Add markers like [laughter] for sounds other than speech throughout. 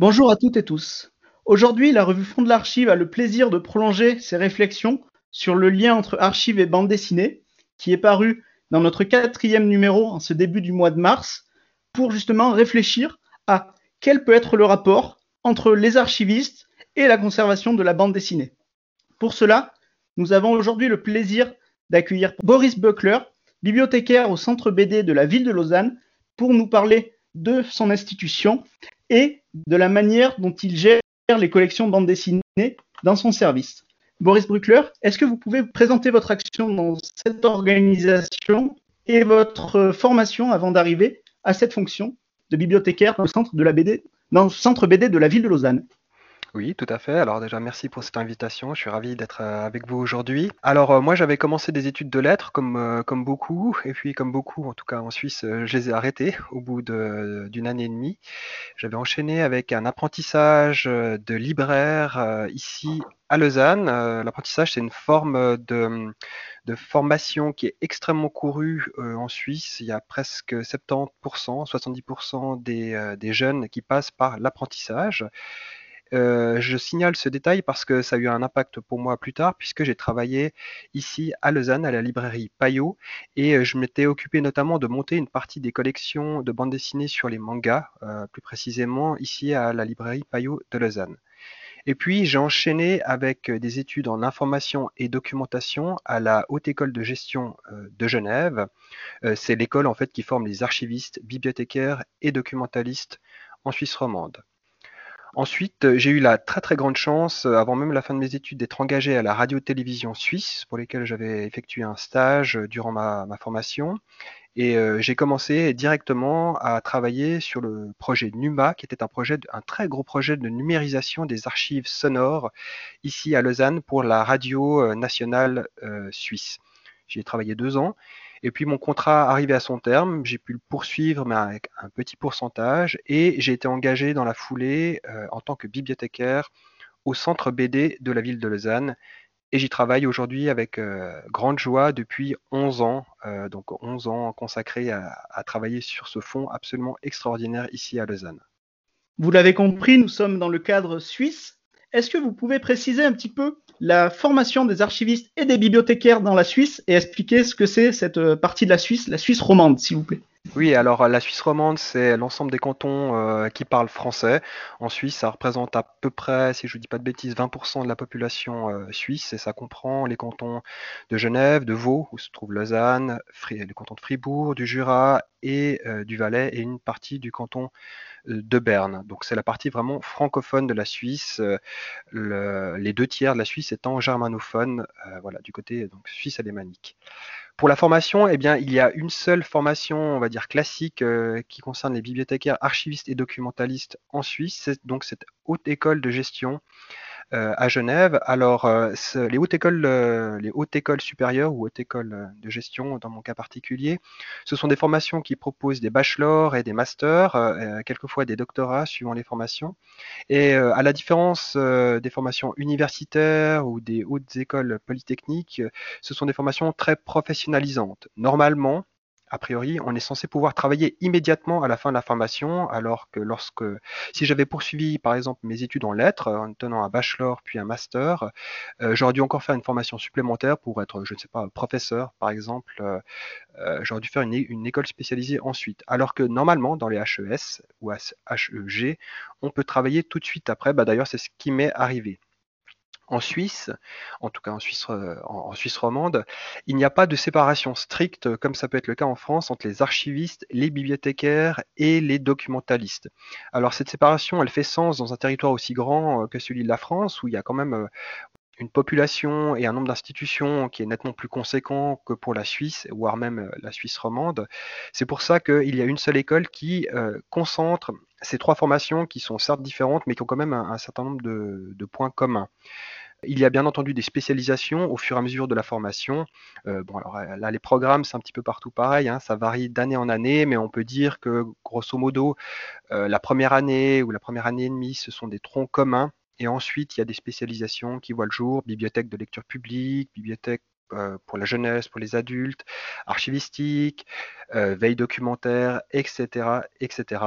Bonjour à toutes et tous. Aujourd'hui, la revue Fond de l'Archive a le plaisir de prolonger ses réflexions sur le lien entre archives et bande dessinée, qui est paru dans notre quatrième numéro en ce début du mois de mars, pour justement réfléchir à quel peut être le rapport entre les archivistes et la conservation de la bande dessinée. Pour cela, nous avons aujourd'hui le plaisir d'accueillir Boris Buckler, bibliothécaire au centre BD de la ville de Lausanne, pour nous parler de son institution et de la manière dont il gère les collections bande dessinée dans son service. Boris Bruckler, est-ce que vous pouvez présenter votre action dans cette organisation et votre formation avant d'arriver à cette fonction de bibliothécaire de dans le centre BD de la ville de Lausanne? Oui, tout à fait. Alors déjà, merci pour cette invitation. Je suis ravi d'être euh, avec vous aujourd'hui. Alors euh, moi, j'avais commencé des études de lettres comme, euh, comme beaucoup, et puis comme beaucoup, en tout cas en Suisse, je les ai arrêtées au bout d'une année et demie. J'avais enchaîné avec un apprentissage de libraire ici à Lausanne. L'apprentissage, c'est une forme de, formation qui est extrêmement courue en Suisse. Il y a presque 70%, 70% des, des jeunes qui passent par l'apprentissage. Euh, je signale ce détail parce que ça a eu un impact pour moi plus tard, puisque j'ai travaillé ici à Lausanne, à la librairie Payot, et euh, je m'étais occupé notamment de monter une partie des collections de bandes dessinées sur les mangas, euh, plus précisément ici à la librairie Payot de Lausanne. Et puis j'ai enchaîné avec des études en information et documentation à la Haute École de gestion de Genève. C'est l'école en fait qui forme les archivistes, bibliothécaires et documentalistes en Suisse romande. Ensuite, euh, j'ai eu la très très grande chance, euh, avant même la fin de mes études, d'être engagé à la radio-télévision suisse, pour lesquelles j'avais effectué un stage euh, durant ma, formation. Et j'ai commencé directement à travailler sur le projet NUMA, qui était un projet, un très gros projet de numérisation des archives sonores ici à Lausanne pour la radio nationale suisse. J'y ai travaillé deux ans et puis mon contrat arrivait à son terme, j'ai pu le poursuivre, mais avec un petit pourcentage, et j'ai été engagé dans la foulée euh, en tant que bibliothécaire au centre BD de la ville de Lausanne. Et j'y travaille aujourd'hui avec euh, grande joie depuis 11 ans, euh, donc 11 ans consacrés à, à travailler sur ce fonds absolument extraordinaire ici à Lausanne. Vous l'avez compris, nous sommes dans le cadre suisse. Est-ce que vous pouvez préciser un petit peu la formation des archivistes et des bibliothécaires dans la Suisse et expliquer ce que c'est cette euh, partie de la Suisse, la Suisse romande, s'il vous plaît. Oui, alors la Suisse romande, c'est l'ensemble des cantons euh, qui parlent français. En Suisse, ça représente à peu près, si je ne dis pas de bêtises, 20% de la population euh, suisse et ça comprend les cantons de Genève, de Vaud, où se trouve Lausanne, les cantons de Fribourg, du Jura et du Valais et une partie du canton de Berne. Donc c'est la partie vraiment francophone de la Suisse, euh, les deux tiers de la Suisse étant germanophone, euh, voilà, du côté donc suisse alémanique. Pour la formation, eh bien, il y a une seule formation, on va dire classique, euh, qui concerne les bibliothécaires, archivistes et documentalistes en Suisse. C'est donc cette haute école de gestion euh, à Genève. Alors, euh, les hautes écoles, euh, les hautes écoles supérieures ou hautes écoles de gestion, dans mon cas particulier, ce sont des formations qui proposent des bachelors et des masters, quelquefois des doctorats suivant les formations. Et à la différence des formations universitaires ou des hautes écoles polytechniques, ce sont des formations très professionnalisantes. Normalement, a priori, on est censé pouvoir travailler immédiatement à la fin de la formation, alors que lorsque, si j'avais poursuivi par exemple mes études en lettres, en tenant un bachelor puis un master, euh, j'aurais dû encore faire une formation supplémentaire pour être, je ne sais pas, professeur par exemple. Euh, euh, j'aurais dû faire une, une, école spécialisée ensuite. Alors que normalement, dans les HES ou HEG, on peut travailler tout de suite après. Bah, D'ailleurs, c'est ce qui m'est arrivé en Suisse, en tout cas en Suisse, euh, en, Suisse romande, il n'y a pas de séparation stricte, euh, comme ça peut être le cas en France, entre les archivistes, les bibliothécaires et les documentalistes. Alors cette séparation, elle fait sens dans un territoire aussi grand euh, que celui de la France, où il y a quand même une population et un nombre d'institutions qui est nettement plus conséquent que pour la Suisse, voire même la Suisse romande. C'est pour ça qu'il y a une seule école qui concentre ces trois formations qui sont certes différentes, mais qui ont quand même un, certain nombre de, points communs. Il y a bien entendu des spécialisations au fur et à mesure de la formation. Euh, bon, alors euh, là, les programmes, c'est un petit peu partout pareil, hein, ça varie d'année en année, mais on peut dire que grosso modo, euh, la première année ou la première année et demie, ce sont des troncs communs. Et ensuite, il y a des spécialisations qui voient le jour, bibliothèque de lecture publique, bibliothèque pour la jeunesse, pour les adultes, archivistique, veille documentaire, etc., etc.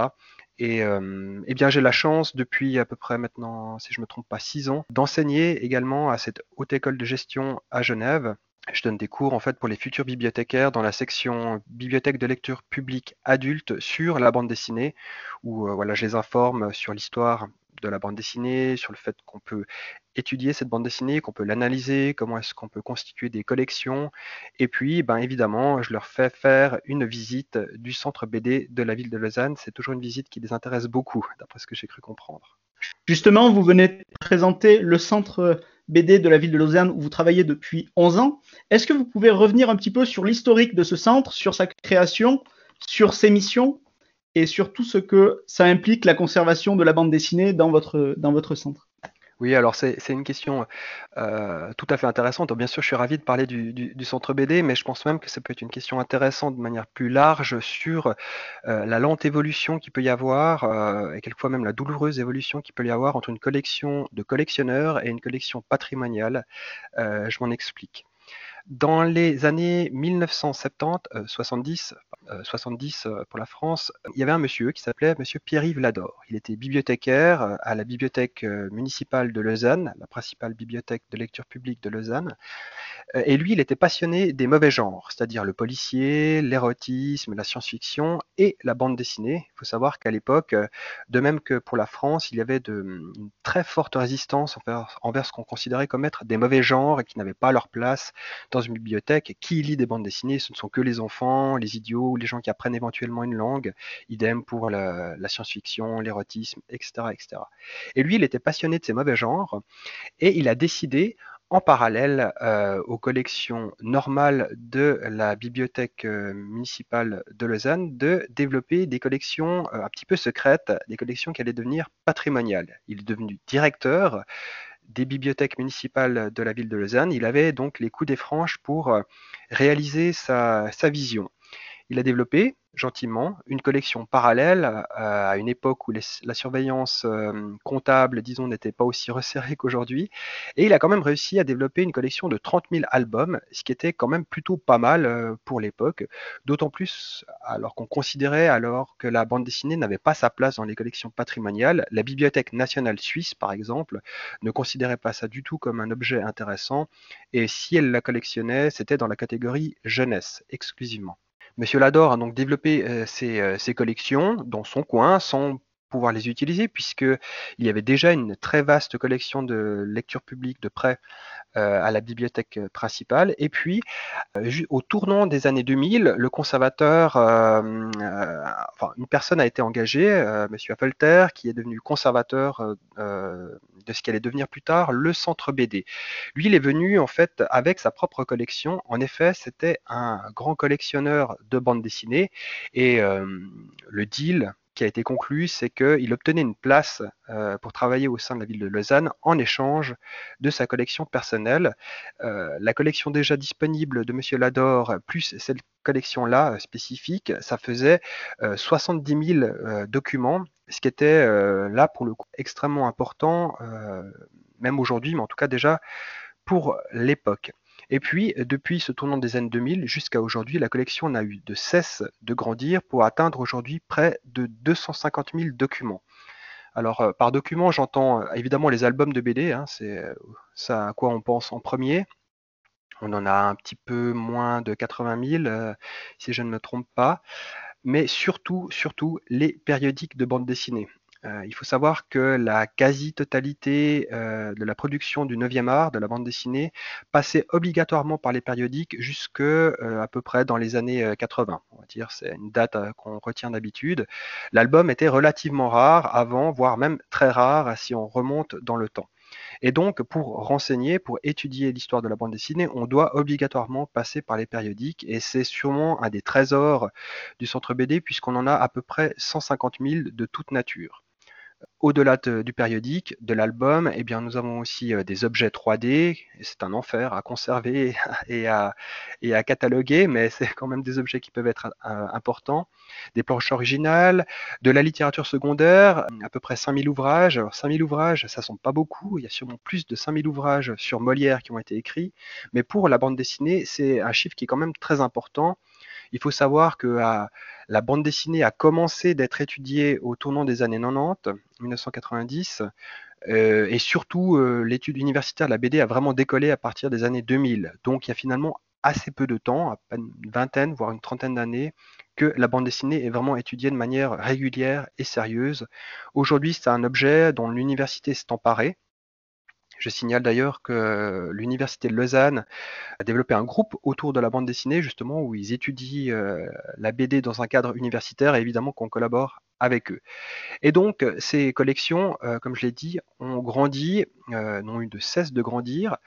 Et eh bien, j'ai la chance depuis à peu près maintenant, si je me trompe pas, six ans, d'enseigner également à cette haute école de gestion à Genève. Je donne des cours en fait pour les futurs bibliothécaires dans la section bibliothèque de lecture publique adulte sur la bande dessinée, où voilà, je les informe sur l'histoire de la bande dessinée, sur le fait qu'on peut étudier cette bande dessinée, qu'on peut l'analyser, comment est-ce qu'on peut constituer des collections. Et puis, ben, évidemment, je leur fais faire une visite du centre BD de la ville de Lausanne. C'est toujours une visite qui les intéresse beaucoup, d'après ce que j'ai cru comprendre. Justement, vous venez présenter le centre BD de la ville de Lausanne où vous travaillez depuis 11 ans. Est-ce que vous pouvez revenir un petit peu sur l'historique de ce centre, sur sa création, sur ses missions? Et sur tout ce que ça implique la conservation de la bande dessinée dans votre, dans votre centre oui, alors c'est une question euh, tout à fait intéressante. Bien sûr, je suis ravi de parler du, centre BD, mais je pense même que ça peut être une question intéressante de manière plus large sur euh, la lente évolution qu'il peut y avoir, euh, et quelquefois même la douloureuse évolution qu'il peut y avoir entre une collection de collectionneurs et une collection patrimoniale. je m'en explique. Dans les années 1970, 70, 70 pour la France, il y avait un monsieur qui s'appelait Monsieur Pierre-Yves Lador. Il était bibliothécaire euh, à la bibliothèque euh, municipale de Lausanne, la principale bibliothèque de lecture publique de Lausanne. Euh, et lui, il était passionné des mauvais genres, c'est-à-dire le policier, l'érotisme, la science-fiction et la bande dessinée. Il faut savoir qu'à l'époque, de même que pour la France, il y avait de, une très forte résistance envers ce qu'on considérait comme être des mauvais genres et qui n'avaient pas leur place dans une bibliothèque. Qui lit des bandes dessinées Ce ne sont que les enfants, les idiots les gens qui apprennent éventuellement une langue. Idem pour la, science-fiction, l'érotisme, etc., etc. Et lui, il était passionné de ces mauvais genres et il a décidé en parallèle euh, aux collections normales de la bibliothèque euh, municipale de Lausanne, de développer des collections euh, un petit peu secrètes, des collections qui allaient devenir patrimoniales. Il est devenu directeur des bibliothèques municipales de la ville de Lausanne. Il avait donc les coups des franches pour euh, réaliser sa, sa vision. Il a développé gentiment une collection parallèle euh, à une époque où la surveillance euh, comptable, disons, n'était pas aussi [laughs] resserrée qu'aujourd'hui. Et il a quand même réussi à développer une collection de 30 000 albums, ce qui était quand même plutôt pas mal euh, pour l'époque. D'autant plus alors qu'on considérait alors que la bande dessinée n'avait pas sa place dans les collections patrimoniales. La Bibliothèque nationale suisse, par exemple, ne considérait pas ça du tout comme un objet intéressant. Et si elle la collectionnait, c'était dans la catégorie jeunesse exclusivement. Monsieur Lador a donc développé euh, euh, ses, collections dans son coin sans pouvoir les utiliser puisqu'il y avait déjà une très vaste collection de lecture publique de prêt euh, à la bibliothèque principale. Et puis, au tournant des années 2000, le conservateur, enfin, une personne a été engagée, Monsieur Affelter, qui est devenu conservateur de ce qui allait devenir plus tard le centre BD. Lui, il est venu en fait avec sa propre collection. En effet, c'était un grand collectionneur de bandes dessinées et euh, le deal qui a été conclu, c'est qu'il obtenait une place euh, pour travailler au sein de la ville de Lausanne en échange de sa collection personnelle. Euh, la collection déjà disponible de M. Lador, plus cette collection-là spécifique, ça faisait 70 000 documents ce qui était euh, là pour le coup extrêmement important, euh, même aujourd'hui, mais en tout cas déjà pour l'époque. Et puis, depuis ce tournant des années 2000 jusqu'à aujourd'hui, la collection n'a eu de cesse de grandir pour atteindre aujourd'hui près de 250 000 documents. Alors, euh, par document, j'entends évidemment les albums de BD, hein, c'est ça à quoi on pense en premier. On en a un petit peu moins de 80 000, si je ne me trompe pas mais surtout, surtout les périodiques de bande dessinée. Euh, il faut savoir que la quasi-totalité euh, de la production du 9e art, de la bande dessinée, passait obligatoirement par les périodiques jusque euh, à peu près dans les années 80. On va dire, c'est une date qu'on retient d'habitude. L'album était relativement rare avant, voire même très rare si on remonte dans le temps. Et donc, pour renseigner, pour étudier l'histoire de la bande dessinée, on doit obligatoirement passer par les périodiques. Et c'est sûrement un des trésors du centre BD, puisqu'on en a à peu près 150 000 de toute nature. Au-delà du périodique, de l'album, eh bien, nous avons aussi euh, des objets 3D, et c'est un enfer à conserver [laughs] et à, et à cataloguer, mais c'est quand même des objets qui peuvent être euh, importants. Des planches originales, de la littérature secondaire, à peu près 5000 ouvrages. Alors, 5000 ouvrages, ça ne sont pas beaucoup, il y a sûrement plus de 5000 ouvrages sur Molière qui ont été écrits, mais pour la bande dessinée, c'est un chiffre qui est quand même très important. Il faut savoir que la bande dessinée a commencé d'être étudiée au tournant des années 90, 1990, euh, et surtout l'étude universitaire de la BD a vraiment décollé à partir des années 2000. Donc il y a finalement assez peu de temps, à peine une vingtaine, voire une trentaine d'années, que la bande dessinée est vraiment étudiée de manière régulière et sérieuse. Aujourd'hui, c'est un objet dont l'université s'est emparée. Je signale d'ailleurs que l'université de Lausanne a développé un groupe autour de la bande dessinée, justement, où ils étudient euh, la BD dans un cadre universitaire et évidemment qu'on collabore avec eux. Et donc, ces collections, euh, comme je l'ai dit, ont grandi, euh, n'ont eu de cesse de grandir.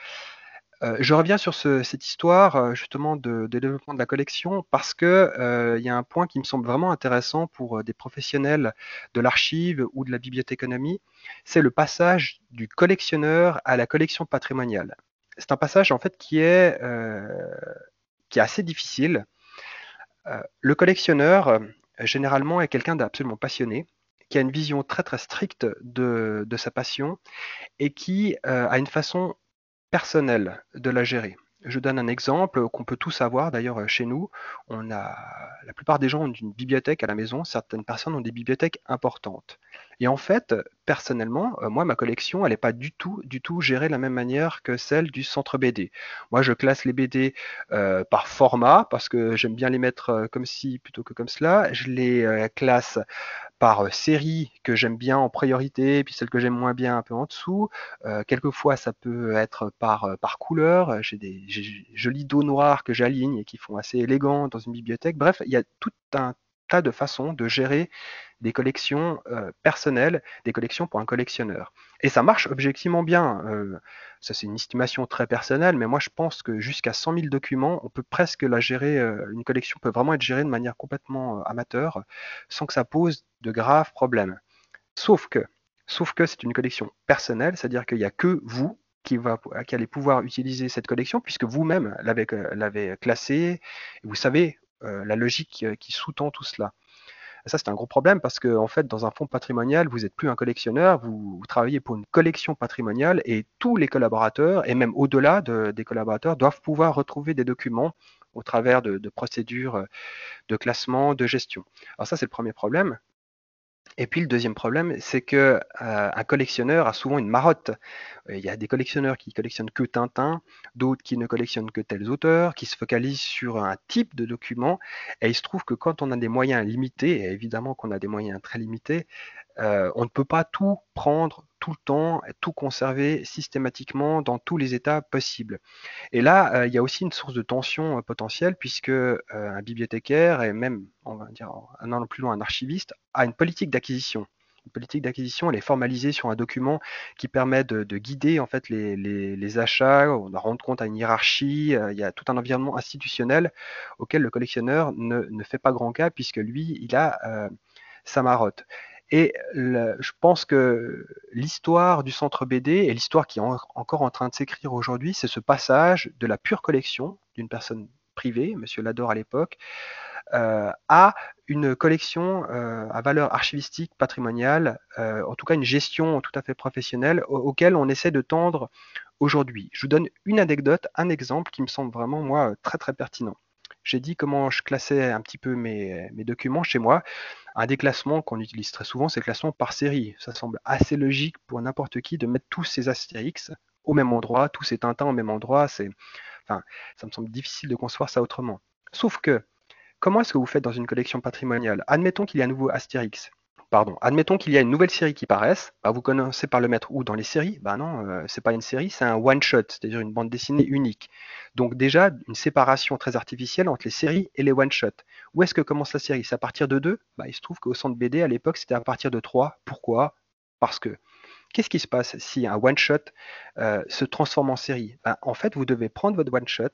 Je reviens sur cette histoire justement de, développement de la collection parce que euh, il y a un point qui me semble vraiment intéressant pour des professionnels de l'archive ou de la bibliothéconomie, c'est le passage du collectionneur à la collection patrimoniale. C'est un passage en fait qui est, qui est assez difficile. le collectionneur, généralement, est quelqu'un d'absolument passionné qui a une vision très très stricte de, de sa passion et qui a une façon personnel de la gérer. Je donne un exemple qu'on peut tous avoir d'ailleurs chez nous. La plupart des gens ont une bibliothèque à la maison, certaines personnes ont des bibliothèques importantes. Et en fait, personnellement, euh, moi ma collection, elle n'est pas du tout du tout gérée de la même manière que celle du centre BD. Moi, je classe les BD euh, par format parce que j'aime bien les mettre comme ci plutôt que comme cela. Je les classe par euh, série que j'aime bien en priorité, puis celle que j'aime moins bien un peu en dessous. Euh, quelquefois, ça peut être par, euh, par couleur. J'ai des jolis dos noirs que j'aligne et qui font assez élégant dans une bibliothèque. Bref, il y a tout un tas de façons de gérer des collections personnelles, des collections pour un collectionneur. Et ça marche objectivement bien. ça, c'est une estimation très personnelle, mais moi, je pense que jusqu'à 100 000 documents, on peut presque la gérer. une collection peut vraiment être gérée de manière complètement amateur, sans que ça pose de graves problèmes. Sauf que, sauf que c'est une collection personnelle, c'est-à-dire qu'il n'y a que vous qui, allez pouvoir utiliser cette collection, puisque vous-même l'avez classée, vous savez la logique qui sous-tend tout cela ça, c'est un gros problème parce que, en fait, dans un fonds patrimonial, vous n'êtes plus un collectionneur, vous, travaillez pour une collection patrimoniale et tous les collaborateurs, et même au-delà des collaborateurs, doivent pouvoir retrouver des documents au travers de, de procédures de classement, de gestion. Alors ça, c'est le premier problème. Et puis le deuxième problème, c'est que euh, un collectionneur a souvent une marotte. Il y a des collectionneurs qui collectionnent que Tintin, d'autres qui ne collectionnent que tels auteurs, qui se focalisent sur un type de document. Et il se trouve que quand on a des moyens limités, et évidemment qu'on a des moyens très limités, euh, on ne peut pas tout prendre tout le temps, tout conserver systématiquement dans tous les états possibles. Et là, euh, il y a aussi une source de tension euh, potentielle puisque un bibliothécaire et même, on va dire, un an plus loin, un archiviste a une politique d'acquisition. Une politique d'acquisition, elle est formalisée sur un document qui permet de, guider en fait les, achats, on rendre compte à une hiérarchie. il y a tout un environnement institutionnel auquel le collectionneur ne, fait pas grand cas puisque lui, il a sa marotte. Et je pense que l'histoire du centre BD et l'histoire qui est encore en train de s'écrire aujourd'hui, c'est ce passage de la pure collection d'une personne privée, Monsieur Lador à l'époque, euh, à une collection euh, à valeur archivistique, patrimoniale, euh, en tout cas une gestion tout à fait professionnelle auquel on essaie de tendre aujourd'hui. Je vous donne une anecdote, un exemple qui me semble vraiment, moi, très très pertinent j'ai dit comment je classais un petit peu mes, documents chez moi. Un des classements qu'on utilise très souvent, c'est le classement par série. Ça semble assez logique pour n'importe qui de mettre tous ces Astérix au même endroit, tous ces Tintins au même endroit. Ça me semble difficile de concevoir ça autrement. Sauf que, comment est-ce que vous faites dans une collection patrimoniale? Admettons qu'il y a un nouveau Astérix pardon, admettons qu'il y a une nouvelle série qui paraisse, bah, vous commencez par le mettre où dans les séries? Bah non, euh, c'est pas une série, c'est un one shot, c'est-à-dire une bande dessinée unique. Donc déjà une séparation très artificielle entre les séries et les one shot. Où est-ce que commence la série? C'est à partir de 2 bah, Il se trouve qu'au centre BD à l'époque c'était à partir de 3. Pourquoi? Parce que Qu'est-ce qui se passe si un one-shot euh, se transforme en série? Ben, En fait, vous devez prendre votre one-shot,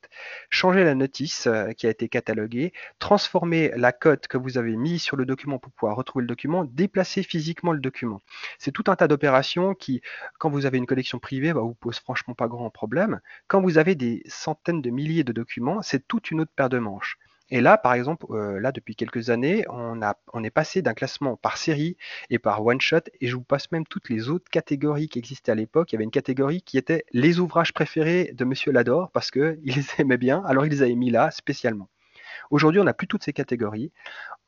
changer la notice euh, qui a été cataloguée, transformer la cote que vous avez mise sur le document pour pouvoir retrouver le document, déplacer physiquement le document. C'est tout un tas d'opérations qui, quand vous avez une collection privée, ben, vous pose franchement pas grand problème. Quand vous avez des centaines de milliers de documents, c'est toute une autre paire de manches. Et là, par exemple, euh, là, depuis quelques années, on, est passé d'un classement par série et par one-shot, et je vous passe même toutes les autres catégories qui existaient à l'époque. Il y avait une catégorie qui était les ouvrages préférés de Monsieur Lador, parce qu'il [laughs] les aimait bien, alors il les avait mis là spécialement. Aujourd'hui, on n'a plus toutes ces catégories.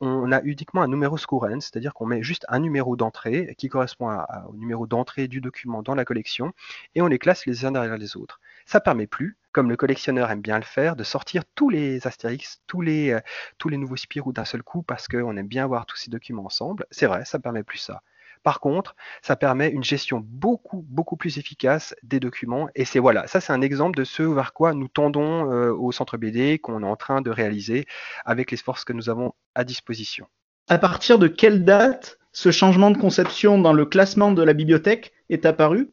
On a uniquement un numéro courant, c'est-à-dire qu'on met juste un numéro d'entrée qui correspond au numéro d'entrée du document dans la collection et on les classe les uns derrière les autres. Ça permet plus, comme le collectionneur aime bien le faire, de sortir tous les Astérix, tous les, euh, nouveaux Spirou d'un seul coup parce qu'on aime bien voir tous ces documents ensemble. C'est vrai, ça permet plus ça. Par contre, ça permet une gestion beaucoup, beaucoup plus efficace des documents. Et c'est voilà, ça c'est un exemple de ce vers quoi nous tendons euh, au centre BD, qu'on est en train de réaliser avec les forces que nous avons à disposition. À partir de quelle date ce changement de conception dans le classement de la bibliothèque est apparu?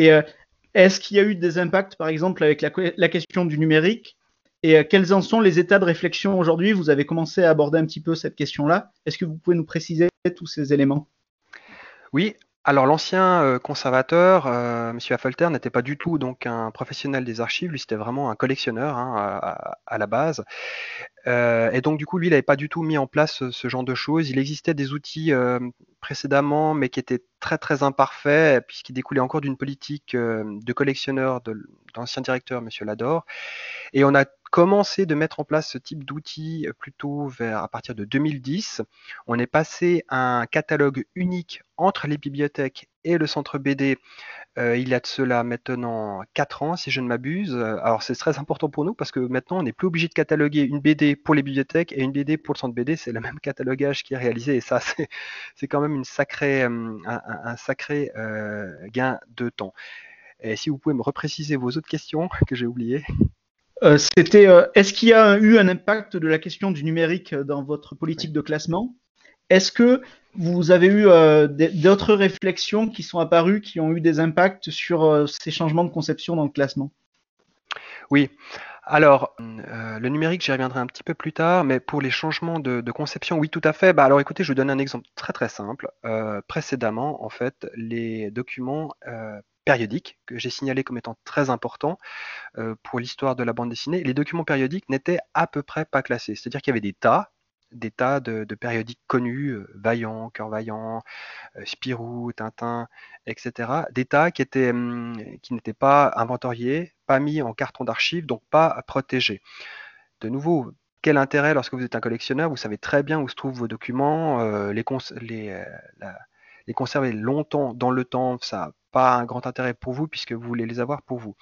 Euh, est-ce qu'il y a eu des impacts, par exemple, avec la, question du numérique? Et euh, quels en sont les états de réflexion aujourd'hui? Vous avez commencé à aborder un petit peu cette question-là. Est-ce que vous pouvez nous préciser tous ces éléments? Oui, alors l'ancien euh, conservateur, euh, Monsieur Affolter, n'était pas du tout donc un professionnel des archives, lui c'était vraiment un collectionneur hein, à, la base. Euh, et donc du coup, lui, il n'avait pas du tout mis en place ce, genre de choses. Il existait des outils précédemment, mais qui étaient très très imparfaits, puisqu'ils découlaient encore d'une politique de collectionneur de, l'ancien directeur, Monsieur Lador. Et on a commencé de mettre en place ce type d'outils plutôt vers à partir de 2010. On est passé à un catalogue unique entre les bibliothèques et le centre BD euh, il y a de cela maintenant 4 ans, si je ne m'abuse. Alors c'est très important pour nous parce que maintenant on n'est plus obligé de cataloguer une BD pour les bibliothèques et une BD pour le centre BD. C'est le [laughs] même catalogage qui est réalisé et ça [laughs] c'est quand même euh, un, sacré euh, gain de temps. Et si vous pouvez me repréciser vos autres questions [laughs] que j'ai oubliées. C'était, est-ce qu'il y a eu un impact de la question du numérique dans votre politique de classement? Est-ce que vous avez eu euh, d'autres réflexions qui sont apparues, qui ont eu des impacts sur euh, ces changements de conception dans le classement? Oui. Alors, euh, le numérique, j'y reviendrai un petit peu plus tard, mais pour les changements de, conception, oui, tout à fait. Bah, alors, écoutez, je vous donne un exemple très très simple. précédemment, en fait, les documents que j'ai signalés comme étant très importants pour l'histoire de la bande dessinée, les documents périodiques n'étaient à peu près pas classés. C'est-à-dire qu'il y avait des tas, des tas de, périodiques connus, euh, Vaillant, Cœur Vaillant, euh, Spirou, Tintin, etc. Des tas qui étaient, hum, qui n'étaient pas inventoriés, pas mis en carton d'archives, donc pas protégés. De nouveau, quel intérêt lorsque vous êtes un collectionneur? Vous savez très bien où se trouvent vos documents, euh, les, les, conserver longtemps dans le temps, ça pas un grand intérêt pour vous puisque vous voulez les avoir pour vous.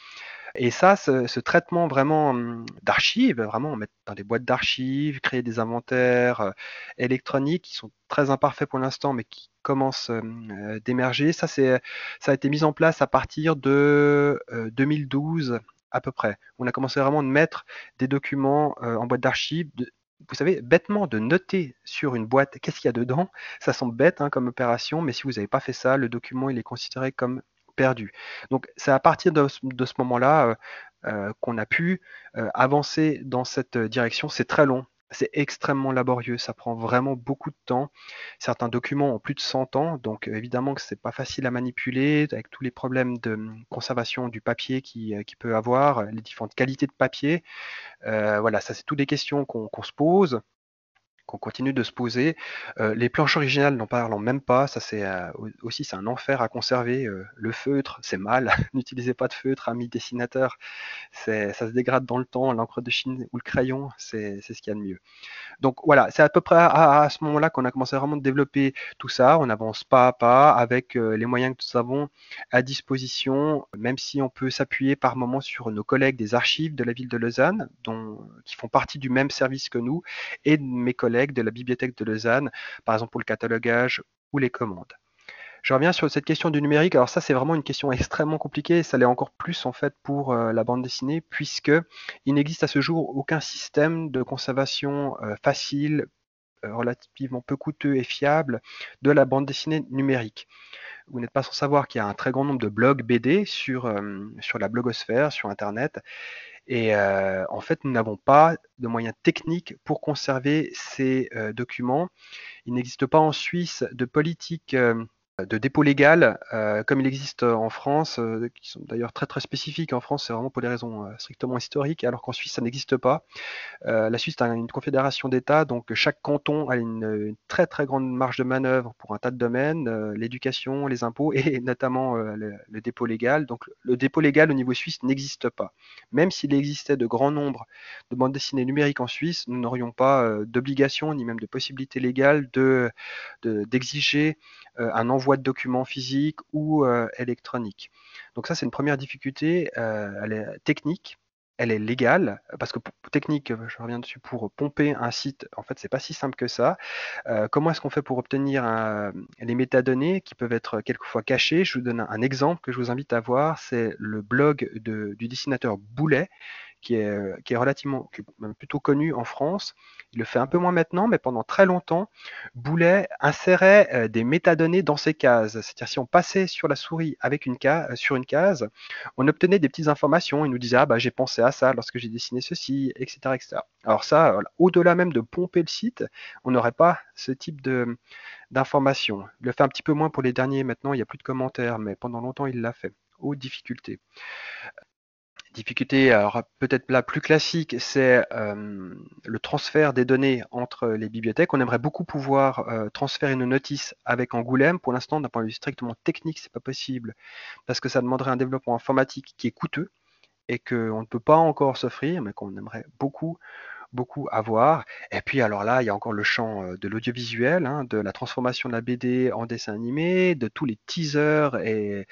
Et ça, ce, traitement vraiment hum, d'archives, vraiment mettre dans des boîtes d'archives, créer des inventaires euh, électroniques qui sont très imparfaits pour l'instant, mais qui commencent hum, euh, d'émerger, ça, ça a été mis en place à partir de 2012 euh, à peu près. On a commencé vraiment de mettre des documents en boîte d'archives, vous savez, bêtement de noter sur une boîte qu'est-ce qu'il y a dedans, ça semble bête hein, comme opération, mais si vous n'avez pas fait ça, le document il est considéré comme perdu. Donc c'est à partir de, ce moment-là euh, euh, qu'on a pu euh, avancer dans cette direction. C'est très long, c'est extrêmement laborieux, ça prend vraiment beaucoup de temps. Certains documents ont plus de 100 ans, donc évidemment que c'est pas facile à manipuler avec tous les problèmes de hum, conservation du papier qui, peut avoir, les différentes qualités de papier. voilà, ça c'est toutes des questions qu'on se pose qu'on continue de se poser. Euh, les planches originales n'en parlons même pas, ça c'est euh, aussi c'est un enfer à conserver. Euh, le feutre, c'est mal, [laughs] n'utilisez pas de feutre, ami dessinateur, ça se dégrade dans le temps, l'encre de Chine ou le crayon, c'est ce qu'il y a de mieux. Donc voilà, c'est à peu près à, ce moment-là qu'on a commencé vraiment de développer tout ça, on avance pas à pas avec les moyens que nous avons à disposition, même si on peut s'appuyer par moments sur nos collègues des archives de la ville de Lausanne, dont, qui font partie du même service que nous, et mes collègues de la bibliothèque de Lausanne, par exemple pour le catalogage ou les commandes. Je reviens sur cette question du numérique. Alors ça, c'est vraiment une question extrêmement compliquée. Ça l'est encore plus en fait pour euh, la bande dessinée, puisque il n'existe à ce jour aucun système de conservation euh, facile, relativement peu coûteux et fiable de la bande dessinée numérique. Vous n'êtes pas sans savoir qu'il y a un très grand nombre de blogs BD sur, sur la blogosphère, sur Internet, et euh, en fait, nous n'avons pas de moyens techniques pour conserver ces euh, documents. Il n'existe pas en Suisse de politique euh, de dépôt légal, euh, comme il existe en France, euh, qui sont d'ailleurs très très spécifiques. En France, c'est vraiment pour des raisons euh, strictement historiques, alors qu'en Suisse, ça n'existe pas. la Suisse a une confédération d'États, donc chaque canton a une, très très grande marge de manœuvre pour un tas de domaines, l'éducation, les impôts et [laughs] notamment le, dépôt légal. Donc le dépôt légal au niveau suisse n'existe pas. Même s'il existait de grands nombres de bandes dessinées numériques en Suisse, nous n'aurions pas d'obligation ni même de possibilité légale de d'exiger un envoi de documents physiques ou euh, électroniques. Donc ça, c'est une première difficulté. Euh, elle est technique, elle est légale, parce que technique, je reviens dessus, pour pomper un site, en fait, c'est pas si simple que ça. Euh, comment est-ce qu'on fait pour obtenir les métadonnées qui peuvent être quelquefois cachées? Je vous donne un, exemple que je vous invite à voir, c'est le blog du dessinateur Boulet, qui est, qui est relativement, plutôt connu en France. Il le fait un peu moins maintenant, mais pendant très longtemps, Boulet insérait euh, des métadonnées dans ses cases. C'est-à-dire si on passait sur la souris avec une case, sur une case, on obtenait des petites informations. Il nous disait ah bah j'ai pensé à ça lorsque j'ai dessiné ceci, etc., etc. Alors ça, au-delà même de pomper le site, on n'aurait pas ce type de d'informations. Il le fait un petit peu moins pour les derniers. Maintenant, il n'y a plus de commentaires, mais pendant longtemps, il l'a fait. Haute difficulté difficulté, alors peut-être la plus classique, c'est euh, le transfert des données entre les bibliothèques. On aimerait beaucoup pouvoir euh, transférer nos notices avec Angoulême. Pour l'instant, d'un point de vue strictement technique, c'est pas possible parce que ça demanderait un développement informatique qui est coûteux et qu'on ne peut pas encore s'offrir, mais qu'on aimerait beaucoup beaucoup à voir. Et puis alors là, il y a encore le champ de l'audiovisuel, hein, de la transformation de la BD en dessin animé, de tous les teasers et,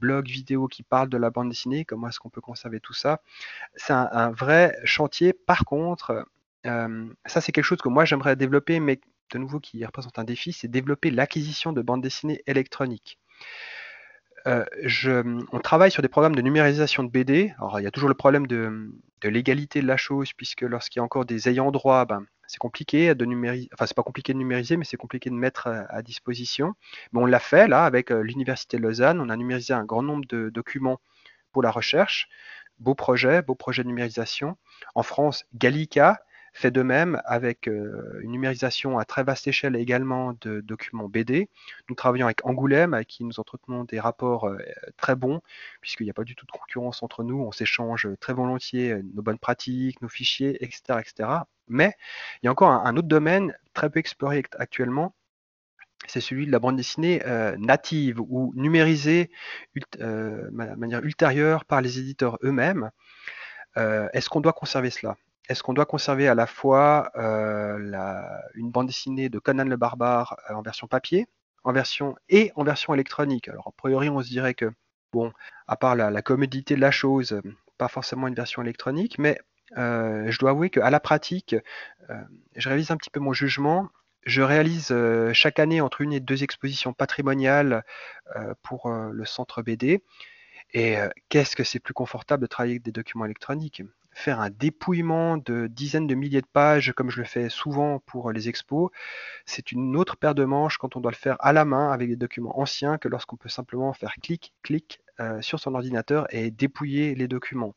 blogs vidéo qui parlent de la bande dessinée, comment est-ce qu'on peut conserver tout ça. C'est un, vrai chantier. Par contre, ça c'est quelque chose que moi j'aimerais développer, mais de nouveau qui représente un défi, c'est développer l'acquisition de bandes dessinées électroniques. Euh, on travaille sur des programmes de numérisation de BD. Alors, il y a toujours le problème de, l'égalité de la chose, puisque lorsqu'il y a encore des ayants droit, ben, c'est compliqué de numériser. Enfin, c'est pas compliqué de numériser, mais c'est compliqué de mettre à, disposition. Mais on l'a fait là avec euh, l'université de Lausanne. On a numérisé un grand nombre de documents pour la recherche. Beau projet, beau projet de numérisation. En France, Gallica, fait de même avec euh, une numérisation à très vaste échelle également de documents BD. Nous travaillons avec Angoulême, avec qui nous entretenons des rapports euh, très bons, puisqu'il n'y a pas du tout de concurrence entre nous. On s'échange très volontiers euh, nos bonnes pratiques, nos fichiers, etc. etc. Mais il y a encore un, autre domaine très peu exploré actuellement, c'est celui de la bande dessinée native ou numérisée de manière ultérieure par les éditeurs eux-mêmes. Est-ce qu'on doit conserver cela? Est-ce qu'on doit conserver à la fois euh, une bande dessinée de Conan le Barbare euh, en version papier, en version et en version électronique? Alors, a priori, on se dirait que, bon, à part la, commodité de la chose, pas forcément une version électronique, mais euh, je dois avouer qu'à la pratique, je révise un petit peu mon jugement. Je réalise chaque année entre une et deux expositions patrimoniales pour le centre BD. Et qu'est-ce que c'est plus confortable de travailler avec des documents électroniques? Faire un dépouillement de dizaines de milliers de pages, comme je le fais souvent pour les expos, c'est une autre paire de manches quand on doit le faire à la main avec des documents anciens que lorsqu'on peut simplement faire clic, clic euh, sur son ordinateur et dépouiller les documents.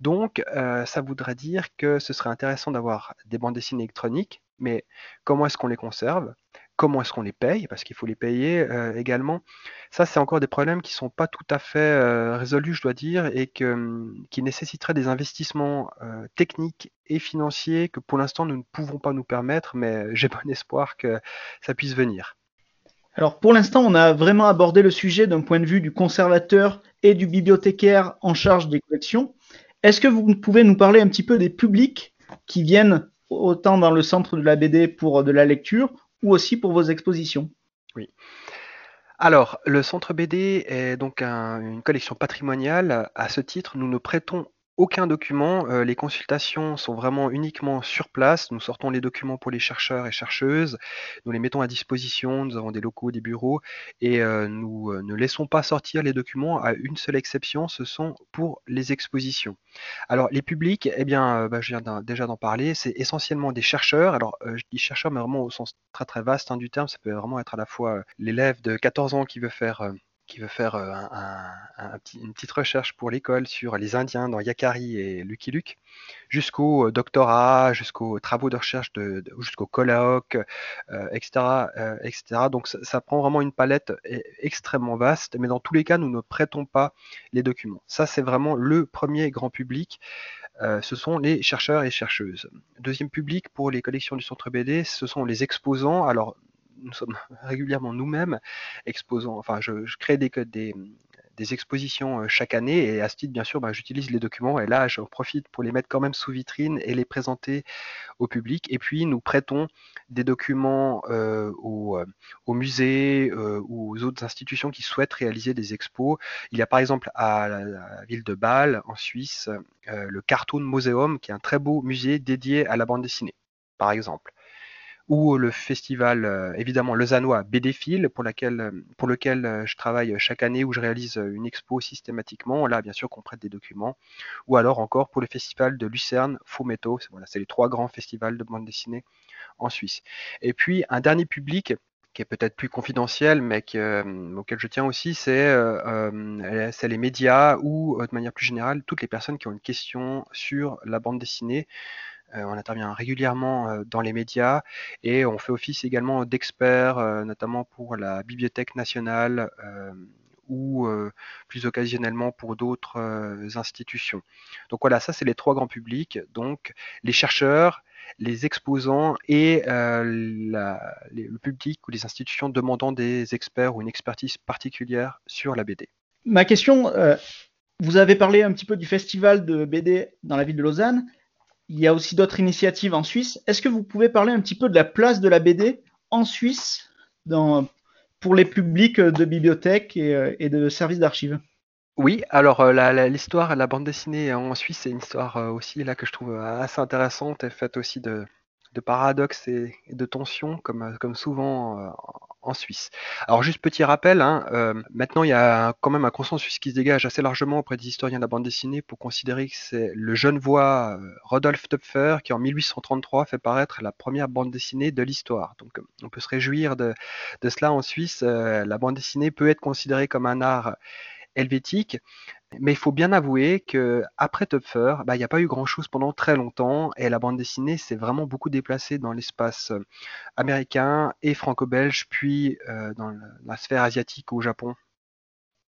Donc, euh, ça voudrait dire que ce serait intéressant d'avoir des bandes dessinées électroniques, mais comment est-ce qu'on les conserve? Comment est-ce qu'on les paye, parce qu'il faut les payer euh, également. Ça, c'est encore des problèmes qui ne sont pas tout à fait euh, résolus, je dois dire, et hum, qui nécessiteraient des investissements euh, techniques et financiers que pour l'instant nous ne pouvons pas nous permettre, mais j'ai bon espoir que ça puisse venir. Alors pour l'instant, on a vraiment abordé le sujet d'un point de vue du conservateur et du bibliothécaire en charge des collections. Est-ce que vous pouvez nous parler un petit peu des publics qui viennent autant dans le centre de la BD pour de la lecture ou aussi pour vos expositions. Oui. Alors, le Centre BD est donc une collection patrimoniale. À ce titre, nous nous prêtons aucun document. Euh, les consultations sont vraiment uniquement sur place. Nous sortons les documents pour les chercheurs et chercheuses. Nous les mettons à disposition. Nous avons des locaux, des bureaux. Et euh, nous euh, ne laissons pas sortir les documents à une seule exception. Ce sont pour les expositions. Alors, les publics, eh bien, bah, je viens déjà d'en parler. C'est essentiellement des chercheurs. Alors, je dis chercheurs, mais vraiment au sens très très vaste hein, du terme. Ça peut vraiment être à la fois l'élève de 14 ans qui veut faire qui veut faire une petite recherche pour l'école sur les Indiens dans Yakari et Lucky Luke, jusqu'au doctorat, jusqu'aux travaux de recherche, de, jusqu'au colloque, etc., etc. Donc ça, prend vraiment une palette extrêmement vaste, mais dans tous les cas, nous ne prêtons pas les documents. Ça, c'est vraiment le premier grand public. ce sont les chercheurs et chercheuses. Deuxième public pour les collections du Centre BD, ce sont les exposants. Alors, nous sommes régulièrement nous-mêmes exposants, enfin je, crée des, des, expositions euh, chaque année et à ce titre bien sûr ben, j'utilise les documents et là je profite pour les mettre quand même sous vitrine et les présenter au public et puis nous prêtons des documents euh, aux, euh, musées ou aux autres institutions qui souhaitent réaliser des expos. Il y a par exemple à la, ville de Bâle en Suisse le Cartoon Museum qui est un très beau musée dédié à la bande dessinée par exemple ou le festival euh, évidemment lausannois BDFIL pour, euh, pour lequel euh, je travaille chaque année où je réalise une expo systématiquement. Là, bien sûr, qu'on prête des documents. Ou alors encore pour le festival de Lucerne Fumetto. Voilà, c'est les trois grands festivals de bande dessinée en Suisse. Et puis un dernier public qui est peut-être plus confidentiel, mais auquel je tiens aussi, c'est les médias ou de manière plus générale toutes les personnes qui ont une question sur la bande dessinée. Euh, on intervient régulièrement euh, dans les médias et on fait office également d'experts, euh, notamment pour la Bibliothèque nationale ou plus occasionnellement pour d'autres institutions. Donc voilà, ça c'est les trois grands publics, donc les chercheurs, les exposants et le public ou les institutions demandant des experts ou une expertise particulière sur la BD. Ma question, vous avez parlé un petit peu du festival de BD dans la ville de Lausanne il y a aussi d'autres initiatives en Suisse. Est-ce que vous pouvez parler un petit peu de la place de la BD en Suisse pour les publics de bibliothèques et, euh, de services d'archives? Oui, alors euh, l'histoire, la, la, bande dessinée en Suisse, c'est une histoire euh, aussi là que je trouve assez intéressante et faite aussi de, paradoxes et, de tensions, comme, comme souvent en Suisse. Alors juste petit rappel, hein, euh, maintenant il y a quand même un consensus qui se dégage assez largement auprès des historiens de la bande dessinée pour considérer que c'est le jeune voix euh, Rodolphe Töpfer qui en 1833 fait paraître la première bande dessinée de l'histoire. Donc on peut se réjouir de, cela en Suisse. Euh, la bande dessinée peut être considérée comme un art helvétique. Mais il faut bien avouer que après Topfer, bah, il n'y a pas eu grand-chose pendant très longtemps et la bande dessinée s'est vraiment beaucoup déplacée dans l'espace euh, américain et franco-belge, puis euh, dans la sphère asiatique au Japon.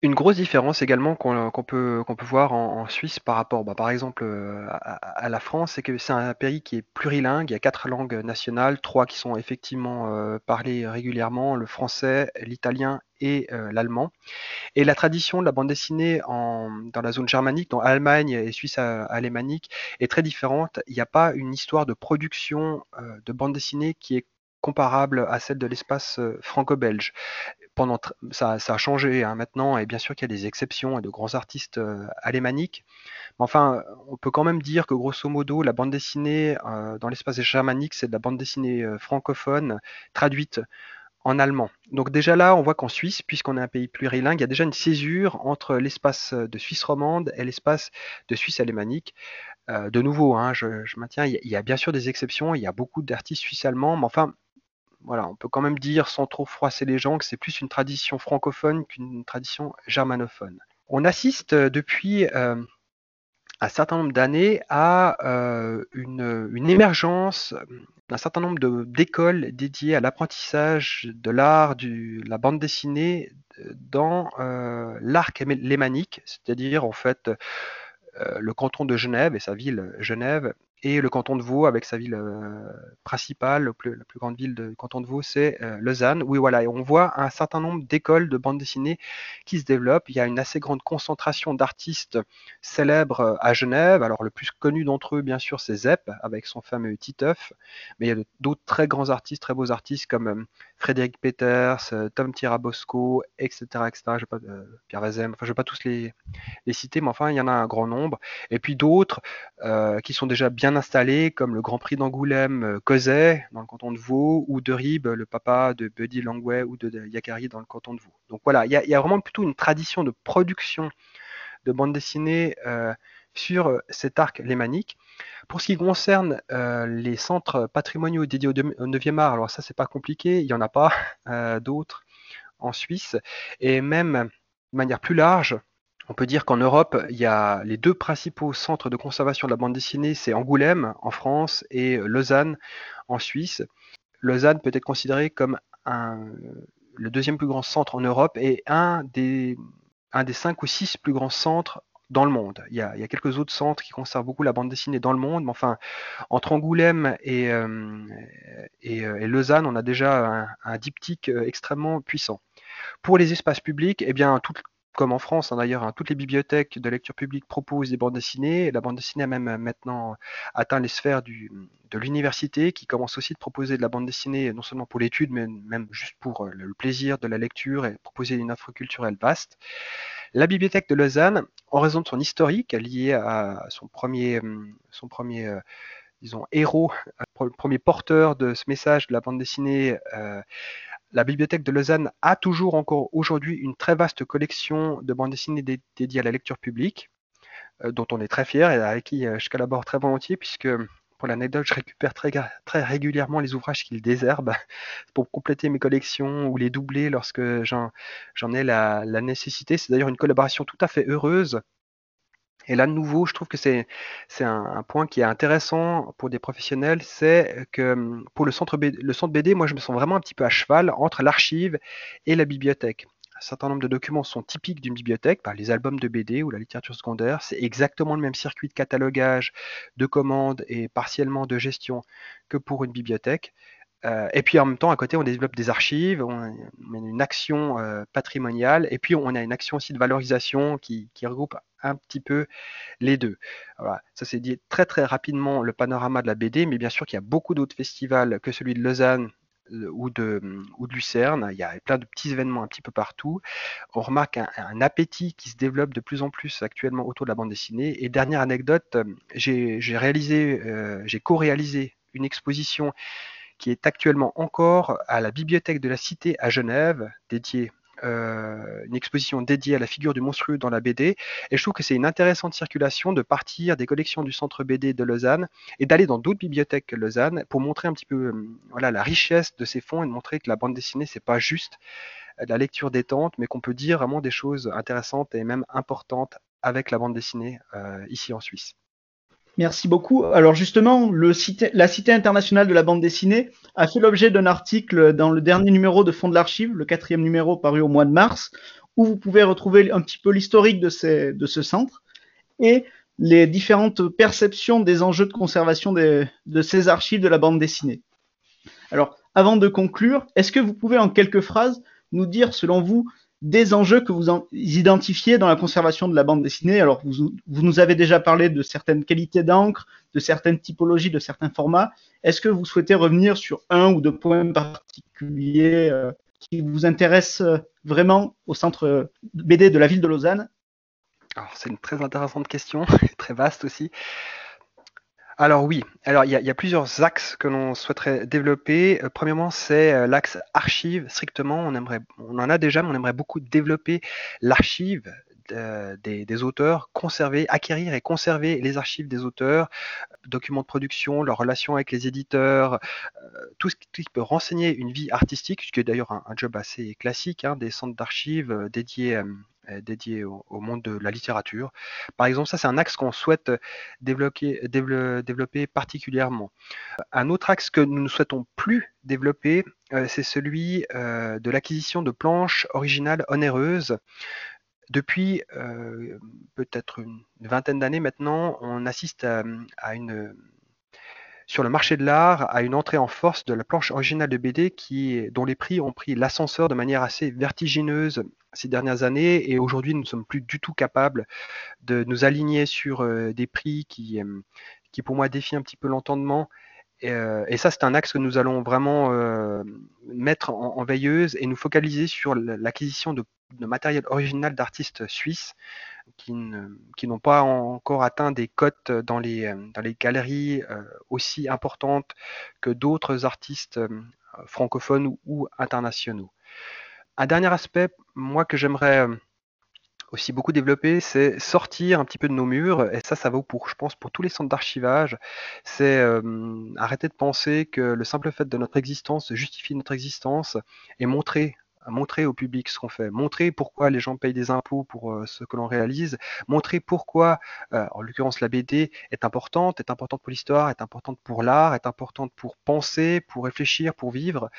Une grosse différence également qu'on peut, voir en, Suisse par rapport, bah, par exemple, euh, à, la France, c'est que c'est un pays qui est plurilingue. Il y a quatre langues nationales, trois qui sont effectivement parlées régulièrement, le français, l'italien et euh, l'allemand. Et la tradition de la bande dessinée dans la zone germanique, dans Allemagne et Suisse alémanique, est très différente. Il n'y a pas une histoire de production de bande dessinée qui est comparable à celle de l'espace franco-belge pendant ça, a changé hein, maintenant, et bien sûr qu'il y a des exceptions et de grands artistes euh, alémaniques. Mais enfin, on peut quand même dire que grosso modo, la bande dessinée euh, dans l'espace germanique, c'est de la bande dessinée euh, francophone traduite en allemand. Donc déjà là, on voit qu'en Suisse, puisqu'on est un pays plurilingue, il y a déjà une césure entre l'espace de Suisse romande et l'espace de Suisse alémanique. de nouveau, hein, je, maintiens, il y, a bien sûr des exceptions, il y a beaucoup d'artistes suisses allemands, mais enfin, voilà, on peut quand même dire sans trop froisser les gens que c'est plus une tradition francophone qu'une tradition germanophone. On assiste euh, depuis euh, un certain nombre d'années à euh, une, émergence d'un certain nombre d'écoles dédiées à l'apprentissage de l'art, de la bande dessinée dans l'arc lémanique, c'est-à-dire en fait le canton de Genève et sa ville Genève et le canton de Vaud, avec sa ville euh, principale, la plus grande ville du canton de Vaud, c'est euh, Lausanne. Oui, voilà, et on voit un certain nombre d'écoles de bande dessinée qui se développent. Il y a une assez grande concentration d'artistes célèbres euh, à Genève. Alors, le plus connu d'entre eux, bien sûr, c'est Zepp, avec son fameux Titeuf. Mais il y a d'autres très grands artistes, très beaux artistes, comme Frédéric Peters, Tom Tirabosco, etc., etc. Je Pierre Vezem, enfin, je ne vais pas tous les, citer, mais enfin, il y en a un grand nombre. Et puis d'autres qui sont déjà bien installés, comme le Grand Prix d'Angoulême euh, Causet, dans le canton de Vaud, ou de Ribes, le papa de Buddy Langway, ou de Yakari, dans le canton de Vaud. Donc voilà, il y, a vraiment plutôt une tradition de production de bande dessinée euh, sur euh, cet arc lémanique. Pour ce qui concerne les centres patrimoniaux dédiés au 9e art, alors ça c'est pas compliqué, il n'y en a pas [laughs] d'autres en Suisse. Et même de manière plus large, on peut dire qu'en Europe, il y a les deux principaux centres de conservation de la bande dessinée, c'est Angoulême en France et Lausanne en Suisse. Lausanne peut être considéré comme le deuxième plus grand centre en Europe et un des, cinq ou six plus grands centres dans le monde. Il y, a, quelques autres centres qui conservent beaucoup la bande dessinée dans le monde, mais enfin, entre Angoulême et, euh, euh, Lausanne, on a déjà un, diptyque euh, extrêmement puissant. Pour les espaces publics, eh bien, comme en France hein, d'ailleurs, hein, toutes les bibliothèques de lecture publique proposent des bandes dessinées. La bande dessinée a même maintenant atteint les sphères de l'université qui commence aussi de proposer de la bande dessinée non seulement pour l'étude, mais même juste pour le plaisir de la lecture et proposer une offre culturelle vaste. La bibliothèque de Lausanne, en raison de son historique lié à son premier, hum, son premier euh, disons, héros, [laughs] premier porteur de ce message de la bande dessinée, euh, la bibliothèque de Lausanne a toujours encore aujourd'hui une très vaste collection de bandes dessinées dédiées à la lecture publique, euh, dont on est très fier et avec qui je collabore très volontiers, puisque pour l'anecdote, je récupère très, très régulièrement les ouvrages qu'ils désherbent [laughs] pour compléter mes collections ou les doubler lorsque j'en ai la, nécessité. C'est d'ailleurs une collaboration tout à fait heureuse. Et là, de nouveau, je trouve que c'est un, point qui est intéressant pour des professionnels, c'est que pour le centre, BD, moi, je me sens vraiment un petit peu à cheval entre l'archive et la bibliothèque un certain nombre de documents sont typiques d'une bibliothèque, par les albums de BD ou la littérature secondaire. C'est exactement le même circuit de catalogage, de commande et partiellement de gestion que pour une bibliothèque. Euh, et puis en même temps, à côté, on développe des archives, on a une action euh, patrimoniale, et puis on a une action aussi de valorisation qui, regroupe un petit peu les deux. Voilà. Ça c'est dit très très rapidement le panorama de la BD, mais bien sûr qu'il y a beaucoup d'autres festivals que celui de Lausanne ou de, ou de Lucerne. Il y a plein de petits événements un petit peu partout. On remarque un, appétit qui se développe de plus en plus actuellement autour de la bande dessinée. Et dernière anecdote, j'ai réalisé, euh, j'ai co-réalisé une exposition qui est actuellement encore à la bibliothèque de la Cité à Genève, dédiée euh, une exposition dédiée à la figure du monstrueux dans la BD. Et je trouve que c'est une intéressante circulation de partir des collections du centre BD de Lausanne et d'aller dans d'autres bibliothèques que Lausanne pour montrer un petit peu euh, voilà, la richesse de ces fonds et de montrer que la bande dessinée, c'est pas juste la lecture détente, mais qu'on peut dire vraiment des choses intéressantes et même importantes avec la bande dessinée euh, ici en Suisse. Merci beaucoup. Alors justement, la Cité internationale de la bande dessinée a fait l'objet d'un article dans le dernier numéro de Fonds de l'Archive, le quatrième numéro paru au mois de mars, où vous pouvez retrouver un petit peu l'historique de ce centre et les différentes perceptions des enjeux de conservation de ces archives de la bande dessinée. Alors, avant de conclure, est-ce que vous pouvez en quelques phrases nous dire, selon vous, des enjeux que vous identifiez dans la conservation de la bande dessinée. Alors, vous, nous avez déjà parlé de certaines qualités d'encre, de certaines typologies, de certains formats. Est-ce que vous souhaitez revenir sur un ou deux points particuliers euh, qui vous intéressent euh, vraiment au centre BD de la ville de Lausanne? C'est une très intéressante question, [laughs] très vaste aussi. Alors oui, alors il y, a, plusieurs axes que l'on souhaiterait développer. Euh, premièrement, c'est euh, l'axe archive strictement. On en a déjà, mais on aimerait beaucoup développer l'archive euh, des, auteurs, conserver, acquérir et conserver les archives des auteurs, documents de production, leurs relations avec les éditeurs, tout ce qui peut renseigner une vie artistique, ce qui est d'ailleurs un, job assez classique, hein, des centres d'archives dédiés euh, dédié au, monde de la littérature. Par exemple, ça c'est un axe qu'on souhaite développer, développer, particulièrement. Un autre axe que nous ne souhaitons plus développer, euh, c'est celui euh, de l'acquisition de planches originales onéreuses. Depuis peut-être une vingtaine d'années maintenant, on assiste à une sur le marché de l'art à une entrée en force de la planche originale de BD qui, dont les prix ont pris l'ascenseur de manière assez vertigineuse ces dernières années et aujourd'hui nous ne sommes plus du tout capables de nous aligner sur euh, des prix euh, qui pour moi défient un petit peu l'entendement et, euh, ça, c'est un axe que nous allons vraiment mettre en, veilleuse et nous focaliser sur l'acquisition de, matériel original d'artistes suisses qui, n'ont pas encore atteint des cotes dans les, les galeries euh, aussi importantes que d'autres artistes euh, francophones ou, internationaux. Un dernier aspect, moi, que j'aimerais euh, aussi beaucoup développer, c'est sortir un petit peu de nos murs, et ça, ça vaut pour, je pense, pour tous les centres d'archivage, c'est arrêter de penser que le simple fait de notre existence justifie notre existence et montrer montrer au public ce qu'on fait, montrer pourquoi les gens payent des impôts pour euh, ce que l'on réalise, montrer pourquoi, euh, en l'occurrence, la BD est importante, est importante pour l'histoire, est importante pour l'art, est importante pour penser, pour réfléchir, pour vivre.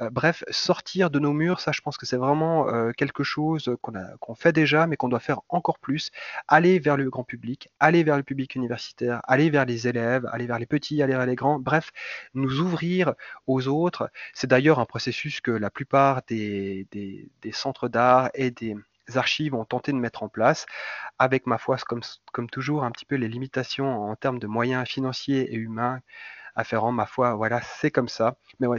Euh, bref, sortir de nos murs, ça, je pense que c'est vraiment quelque chose qu'on fait déjà, mais qu'on doit faire encore plus. Aller vers le grand public, aller vers le public universitaire, aller vers les élèves, aller vers les petits, aller vers les grands. Bref, nous ouvrir aux autres. C'est d'ailleurs un processus que la plupart des, des, centres d'art et des archives ont tenté de mettre en place, avec ma foi, comme, toujours, un petit peu les limitations en termes de moyens financiers et humains afférents. Ma foi, voilà, c'est comme ça. Mais ouais,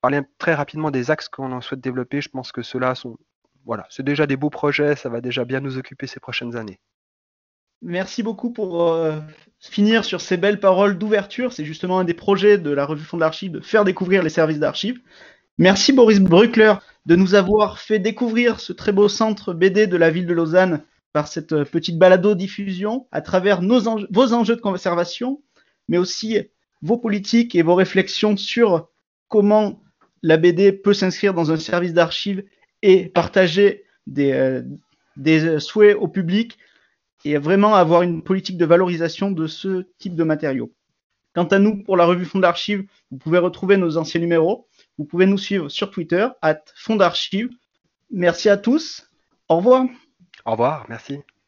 parler très rapidement des axes qu'on souhaite développer, je pense que ceux-là sont, voilà, c'est déjà des beaux projets, ça va déjà bien nous occuper ces prochaines années. Merci beaucoup pour euh, finir sur ces belles paroles d'ouverture. C'est justement un des projets de la revue Fond de l'Archive de faire découvrir les services d'archives. Merci Boris Bruckler de nous avoir fait découvrir ce très beau centre BD de la ville de Lausanne par cette euh, petite balado-diffusion à travers vos enjeux de conservation, mais aussi vos politiques et vos réflexions sur comment la BD peut s'inscrire dans un service d'archives et partager des, euh, des souhaits au public et vraiment avoir une politique de valorisation de ce type de matériaux. Quant à nous, pour la revue Fond d'Archives, vous pouvez retrouver nos anciens numéros. Vous pouvez nous suivre sur Twitter, at Fond d'Archives. Merci à tous. Au revoir. Au revoir, merci.